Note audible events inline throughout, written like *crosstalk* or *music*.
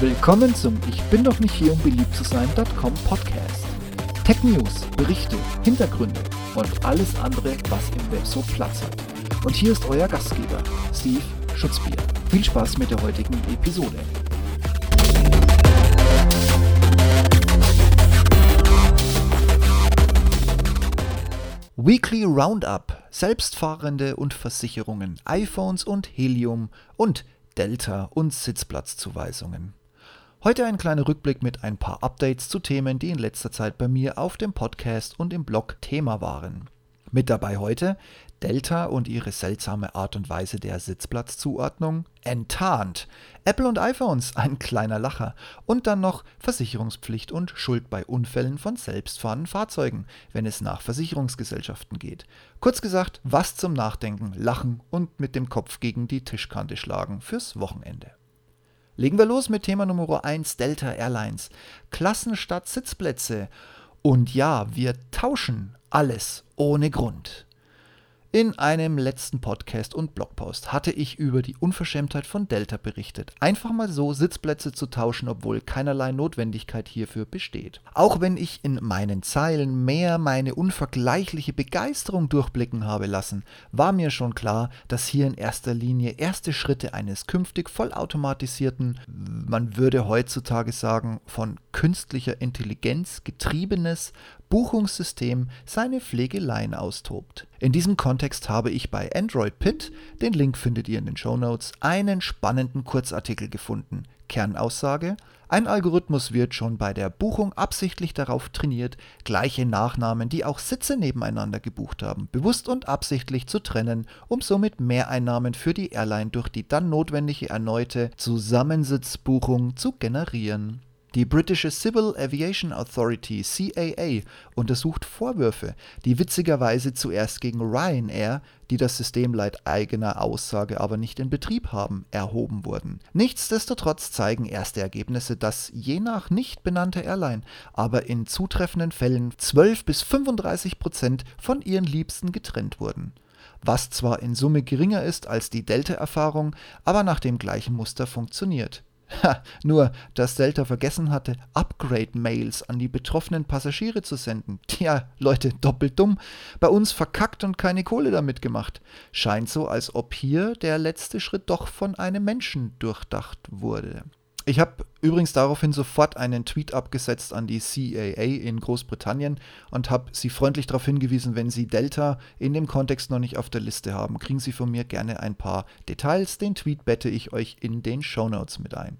Willkommen zum Ich bin doch nicht hier, um beliebt zu sein.com Podcast. Tech News, Berichte, Hintergründe und alles andere, was im Web so Platz hat. Und hier ist euer Gastgeber, Steve Schutzbier. Viel Spaß mit der heutigen Episode. Weekly Roundup, Selbstfahrende und Versicherungen, iPhones und Helium und Delta und Sitzplatzzuweisungen. Heute ein kleiner Rückblick mit ein paar Updates zu Themen, die in letzter Zeit bei mir auf dem Podcast und im Blog Thema waren. Mit dabei heute Delta und ihre seltsame Art und Weise der Sitzplatzzuordnung, enttarnt, Apple und iPhones, ein kleiner Lacher und dann noch Versicherungspflicht und Schuld bei Unfällen von selbstfahrenden Fahrzeugen, wenn es nach Versicherungsgesellschaften geht. Kurz gesagt, was zum Nachdenken, Lachen und mit dem Kopf gegen die Tischkante schlagen fürs Wochenende. Legen wir los mit Thema Nummer 1 Delta Airlines. Klassen statt Sitzplätze. Und ja, wir tauschen alles ohne Grund. In einem letzten Podcast und Blogpost hatte ich über die Unverschämtheit von Delta berichtet. Einfach mal so Sitzplätze zu tauschen, obwohl keinerlei Notwendigkeit hierfür besteht. Auch wenn ich in meinen Zeilen mehr meine unvergleichliche Begeisterung durchblicken habe lassen, war mir schon klar, dass hier in erster Linie erste Schritte eines künftig vollautomatisierten, man würde heutzutage sagen, von künstlicher Intelligenz getriebenes Buchungssystem seine Pflegeleien austobt. In diesem Kontext habe ich bei Android Pint, den Link findet ihr in den Show Notes, einen spannenden Kurzartikel gefunden. Kernaussage: Ein Algorithmus wird schon bei der Buchung absichtlich darauf trainiert, gleiche Nachnamen, die auch Sitze nebeneinander gebucht haben, bewusst und absichtlich zu trennen, um somit Mehreinnahmen für die Airline durch die dann notwendige erneute Zusammensitzbuchung zu generieren. Die britische Civil Aviation Authority CAA untersucht Vorwürfe, die witzigerweise zuerst gegen Ryanair, die das System laut eigener Aussage aber nicht in Betrieb haben, erhoben wurden. Nichtsdestotrotz zeigen erste Ergebnisse, dass je nach nicht benannter Airline, aber in zutreffenden Fällen 12 bis 35 Prozent von ihren Liebsten getrennt wurden was zwar in Summe geringer ist als die Delta-Erfahrung, aber nach dem gleichen Muster funktioniert. Ha, nur, dass Delta vergessen hatte, Upgrade-Mails an die betroffenen Passagiere zu senden. Tja, Leute, doppelt dumm. Bei uns verkackt und keine Kohle damit gemacht. Scheint so, als ob hier der letzte Schritt doch von einem Menschen durchdacht wurde. Ich habe übrigens daraufhin sofort einen Tweet abgesetzt an die CAA in Großbritannien und habe sie freundlich darauf hingewiesen, wenn sie Delta in dem Kontext noch nicht auf der Liste haben, kriegen sie von mir gerne ein paar Details. Den Tweet bette ich euch in den Show Notes mit ein.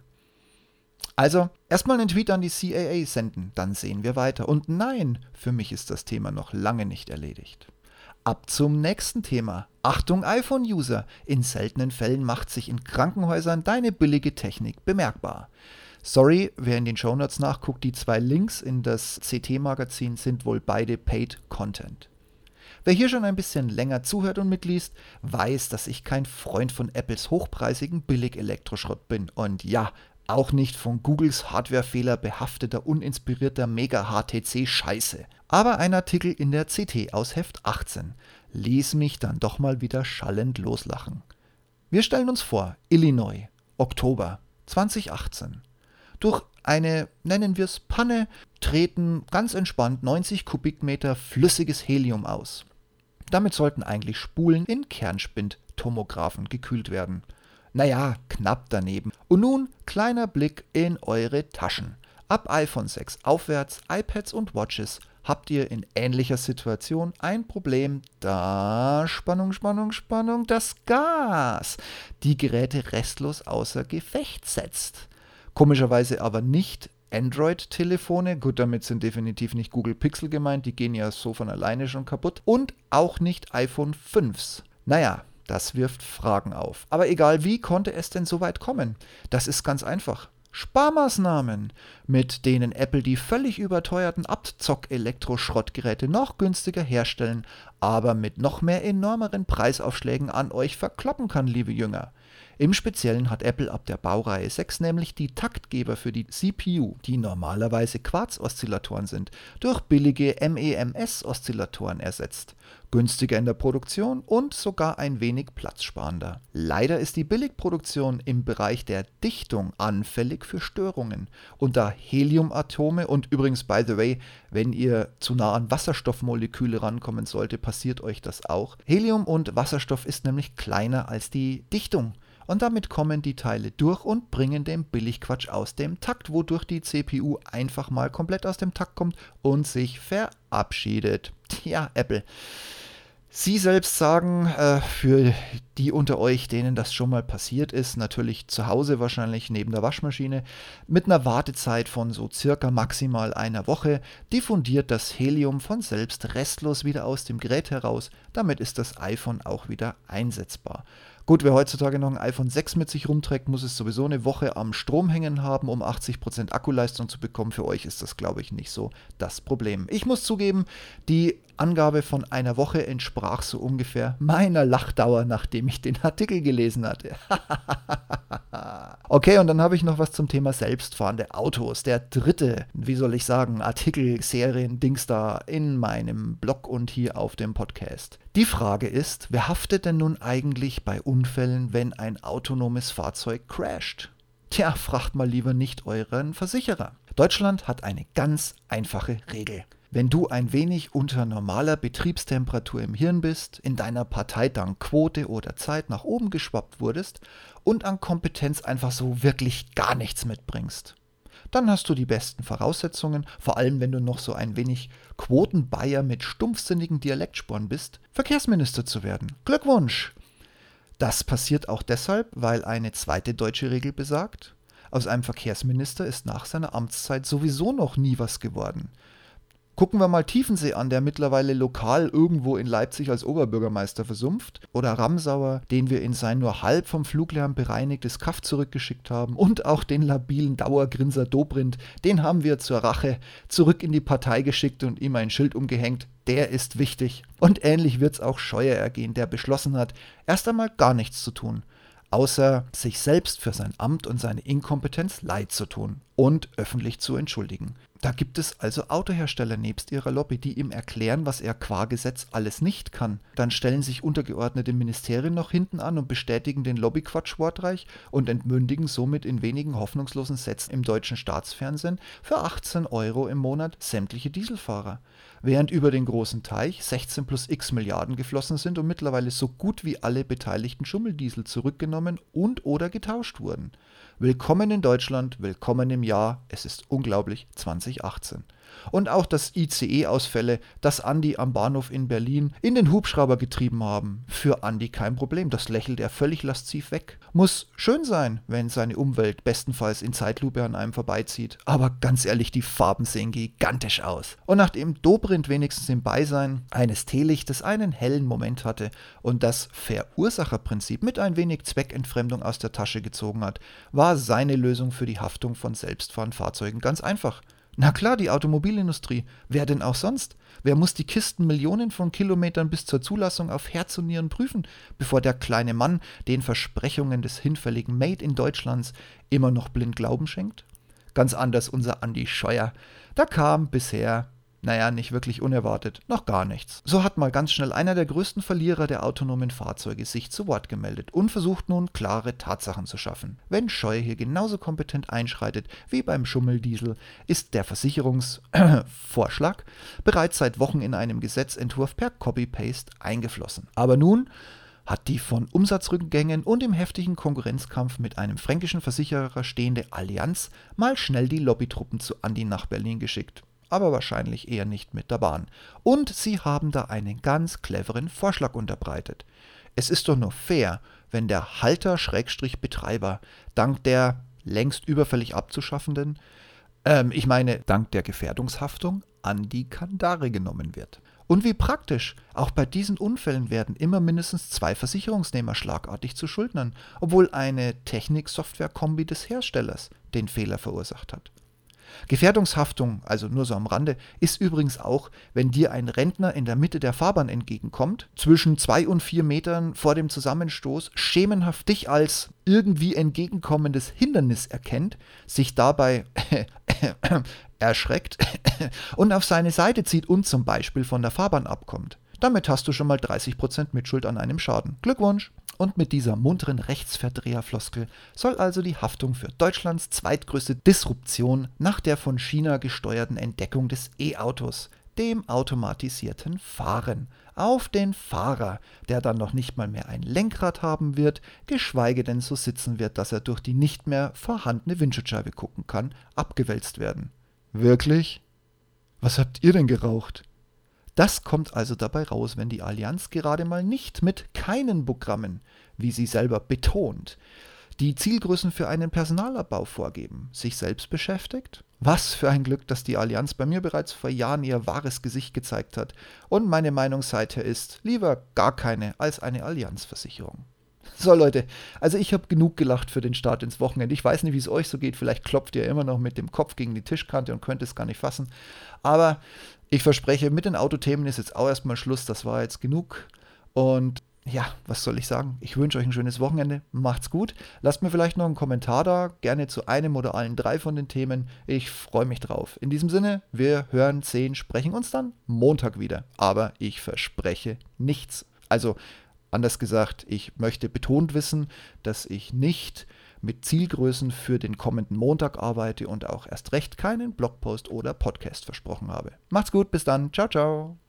Also, erstmal einen Tweet an die CAA senden, dann sehen wir weiter. Und nein, für mich ist das Thema noch lange nicht erledigt. Ab zum nächsten Thema. Achtung iPhone-User. In seltenen Fällen macht sich in Krankenhäusern deine billige Technik bemerkbar. Sorry, wer in den Shownotes nachguckt, die zwei Links in das CT-Magazin sind wohl beide Paid Content. Wer hier schon ein bisschen länger zuhört und mitliest, weiß, dass ich kein Freund von Apples hochpreisigen Billig-Elektroschrott bin. Und ja, auch nicht von Googles Hardwarefehler behafteter, uninspirierter Mega-HTC-Scheiße. Aber ein Artikel in der CT aus Heft 18 ließ mich dann doch mal wieder schallend loslachen. Wir stellen uns vor, Illinois, Oktober 2018. Durch eine, nennen wir es Panne, treten ganz entspannt 90 Kubikmeter flüssiges Helium aus. Damit sollten eigentlich Spulen in Kernspintomographen gekühlt werden. Naja, knapp daneben. Und nun kleiner Blick in eure Taschen. Ab iPhone 6 aufwärts, iPads und Watches habt ihr in ähnlicher Situation ein Problem, da Spannung, Spannung, Spannung, das Gas die Geräte restlos außer Gefecht setzt. Komischerweise aber nicht Android-Telefone, gut, damit sind definitiv nicht Google Pixel gemeint, die gehen ja so von alleine schon kaputt, und auch nicht iPhone 5s. Naja, das wirft Fragen auf. Aber egal wie konnte es denn so weit kommen? Das ist ganz einfach. Sparmaßnahmen, mit denen Apple die völlig überteuerten Abzock-Elektroschrottgeräte noch günstiger herstellen, aber mit noch mehr enormeren Preisaufschlägen an euch verkloppen kann, liebe Jünger. Im Speziellen hat Apple ab der Baureihe 6 nämlich die Taktgeber für die CPU, die normalerweise Quarz-Oszillatoren sind, durch billige MEMS-Oszillatoren ersetzt. Günstiger in der Produktion und sogar ein wenig platzsparender. Leider ist die Billigproduktion im Bereich der Dichtung anfällig für Störungen. Und da Heliumatome und übrigens, by the way, wenn ihr zu nah an Wasserstoffmoleküle rankommen sollte, passiert euch das auch. Helium und Wasserstoff ist nämlich kleiner als die Dichtung und damit kommen die Teile durch und bringen den Billigquatsch aus dem Takt, wodurch die CPU einfach mal komplett aus dem Takt kommt und sich verabschiedet. Tja, Apple. Sie selbst sagen, äh, für die unter euch, denen das schon mal passiert ist, natürlich zu Hause wahrscheinlich neben der Waschmaschine, mit einer Wartezeit von so circa maximal einer Woche, diffundiert das Helium von selbst restlos wieder aus dem Gerät heraus. Damit ist das iPhone auch wieder einsetzbar. Gut, wer heutzutage noch ein iPhone 6 mit sich rumträgt, muss es sowieso eine Woche am Strom hängen haben, um 80% Akkuleistung zu bekommen. Für euch ist das, glaube ich, nicht so das Problem. Ich muss zugeben, die Angabe von einer Woche entsprach so ungefähr meiner Lachdauer, nachdem ich den Artikel gelesen hatte. *laughs* okay, und dann habe ich noch was zum Thema selbstfahrende Autos. Der dritte, wie soll ich sagen, Artikel, Serien, Dings da in meinem Blog und hier auf dem Podcast. Die Frage ist, wer haftet denn nun eigentlich bei Unfällen, wenn ein autonomes Fahrzeug crasht? Tja, fragt mal lieber nicht euren Versicherer. Deutschland hat eine ganz einfache Regel. Wenn du ein wenig unter normaler Betriebstemperatur im Hirn bist, in deiner Partei dank Quote oder Zeit nach oben geschwappt wurdest und an Kompetenz einfach so wirklich gar nichts mitbringst, dann hast du die besten Voraussetzungen, vor allem wenn du noch so ein wenig Quotenbayer mit stumpfsinnigen Dialektsporen bist, Verkehrsminister zu werden. Glückwunsch! Das passiert auch deshalb, weil eine zweite deutsche Regel besagt, aus einem Verkehrsminister ist nach seiner Amtszeit sowieso noch nie was geworden. Gucken wir mal Tiefensee an, der mittlerweile lokal irgendwo in Leipzig als Oberbürgermeister versumpft. Oder Ramsauer, den wir in sein nur halb vom Fluglärm bereinigtes Kaff zurückgeschickt haben. Und auch den labilen Dauergrinser Dobrindt, den haben wir zur Rache zurück in die Partei geschickt und ihm ein Schild umgehängt. Der ist wichtig. Und ähnlich wird es auch Scheuer ergehen, der beschlossen hat, erst einmal gar nichts zu tun außer sich selbst für sein Amt und seine Inkompetenz leid zu tun und öffentlich zu entschuldigen. Da gibt es also Autohersteller nebst ihrer Lobby, die ihm erklären, was er qua Gesetz alles nicht kann. Dann stellen sich untergeordnete Ministerien noch hinten an und bestätigen den Lobbyquatsch wortreich und entmündigen somit in wenigen hoffnungslosen Sätzen im deutschen Staatsfernsehen für 18 Euro im Monat sämtliche Dieselfahrer. Während über den großen Teich 16 plus x Milliarden geflossen sind und mittlerweile so gut wie alle beteiligten Schummeldiesel zurückgenommen und oder getauscht wurden. Willkommen in Deutschland, willkommen im Jahr, es ist unglaublich 2018. Und auch dass ICE-Ausfälle, das Andi am Bahnhof in Berlin in den Hubschrauber getrieben haben. Für Andi kein Problem, das lächelt er völlig lasziv weg. Muss schön sein, wenn seine Umwelt bestenfalls in Zeitlupe an einem vorbeizieht. Aber ganz ehrlich, die Farben sehen gigantisch aus. Und nachdem Dobrindt wenigstens im Beisein eines Teelichtes einen hellen Moment hatte und das Verursacherprinzip mit ein wenig Zweckentfremdung aus der Tasche gezogen hat, war seine Lösung für die Haftung von selbstfahrenden Fahrzeugen ganz einfach. Na klar, die Automobilindustrie. Wer denn auch sonst? Wer muss die Kisten Millionen von Kilometern bis zur Zulassung auf Herz und Nieren prüfen, bevor der kleine Mann den Versprechungen des hinfälligen Made in Deutschlands immer noch blind Glauben schenkt? Ganz anders unser Andi Scheuer. Da kam bisher naja, nicht wirklich unerwartet, noch gar nichts. So hat mal ganz schnell einer der größten Verlierer der autonomen Fahrzeuge sich zu Wort gemeldet und versucht nun klare Tatsachen zu schaffen. Wenn Scheu hier genauso kompetent einschreitet wie beim Schummeldiesel, ist der Versicherungsvorschlag *clears throat* bereits seit Wochen in einem Gesetzentwurf per Copy-Paste eingeflossen. Aber nun hat die von Umsatzrückgängen und im heftigen Konkurrenzkampf mit einem fränkischen Versicherer stehende Allianz mal schnell die Lobbytruppen zu Andi nach Berlin geschickt aber wahrscheinlich eher nicht mit der Bahn. Und sie haben da einen ganz cleveren Vorschlag unterbreitet. Es ist doch nur fair, wenn der Halter-Betreiber dank der längst überfällig abzuschaffenden, ähm, ich meine dank der Gefährdungshaftung, an die Kandare genommen wird. Und wie praktisch, auch bei diesen Unfällen werden immer mindestens zwei Versicherungsnehmer schlagartig zu Schuldnern, obwohl eine Technik-Software-Kombi des Herstellers den Fehler verursacht hat. Gefährdungshaftung, also nur so am Rande, ist übrigens auch, wenn dir ein Rentner in der Mitte der Fahrbahn entgegenkommt, zwischen zwei und vier Metern vor dem Zusammenstoß, schemenhaft dich als irgendwie entgegenkommendes Hindernis erkennt, sich dabei *coughs* erschreckt *coughs* und auf seine Seite zieht und zum Beispiel von der Fahrbahn abkommt. Damit hast du schon mal 30% Mitschuld an einem Schaden. Glückwunsch! Und mit dieser munteren Rechtsverdreherfloskel soll also die Haftung für Deutschlands zweitgrößte Disruption nach der von China gesteuerten Entdeckung des E-Autos, dem automatisierten Fahren, auf den Fahrer, der dann noch nicht mal mehr ein Lenkrad haben wird, geschweige denn so sitzen wird, dass er durch die nicht mehr vorhandene Windschutzscheibe gucken kann, abgewälzt werden. Wirklich? Was habt ihr denn geraucht? Das kommt also dabei raus, wenn die Allianz gerade mal nicht mit keinen Programmen, wie sie selber betont, die Zielgrößen für einen Personalabbau vorgeben, sich selbst beschäftigt? Was für ein Glück, dass die Allianz bei mir bereits vor Jahren ihr wahres Gesicht gezeigt hat und meine Meinung seither ist, lieber gar keine als eine Allianzversicherung. So Leute, also ich habe genug gelacht für den Start ins Wochenende. Ich weiß nicht, wie es euch so geht. Vielleicht klopft ihr immer noch mit dem Kopf gegen die Tischkante und könnt es gar nicht fassen. Aber ich verspreche, mit den Autothemen ist jetzt auch erstmal Schluss. Das war jetzt genug. Und ja, was soll ich sagen? Ich wünsche euch ein schönes Wochenende. Macht's gut. Lasst mir vielleicht noch einen Kommentar da, gerne zu einem oder allen drei von den Themen. Ich freue mich drauf. In diesem Sinne, wir hören, sehen, sprechen uns dann Montag wieder. Aber ich verspreche nichts. Also, anders gesagt, ich möchte betont wissen, dass ich nicht mit Zielgrößen für den kommenden Montag arbeite und auch erst recht keinen Blogpost oder Podcast versprochen habe. Macht's gut, bis dann. Ciao, ciao.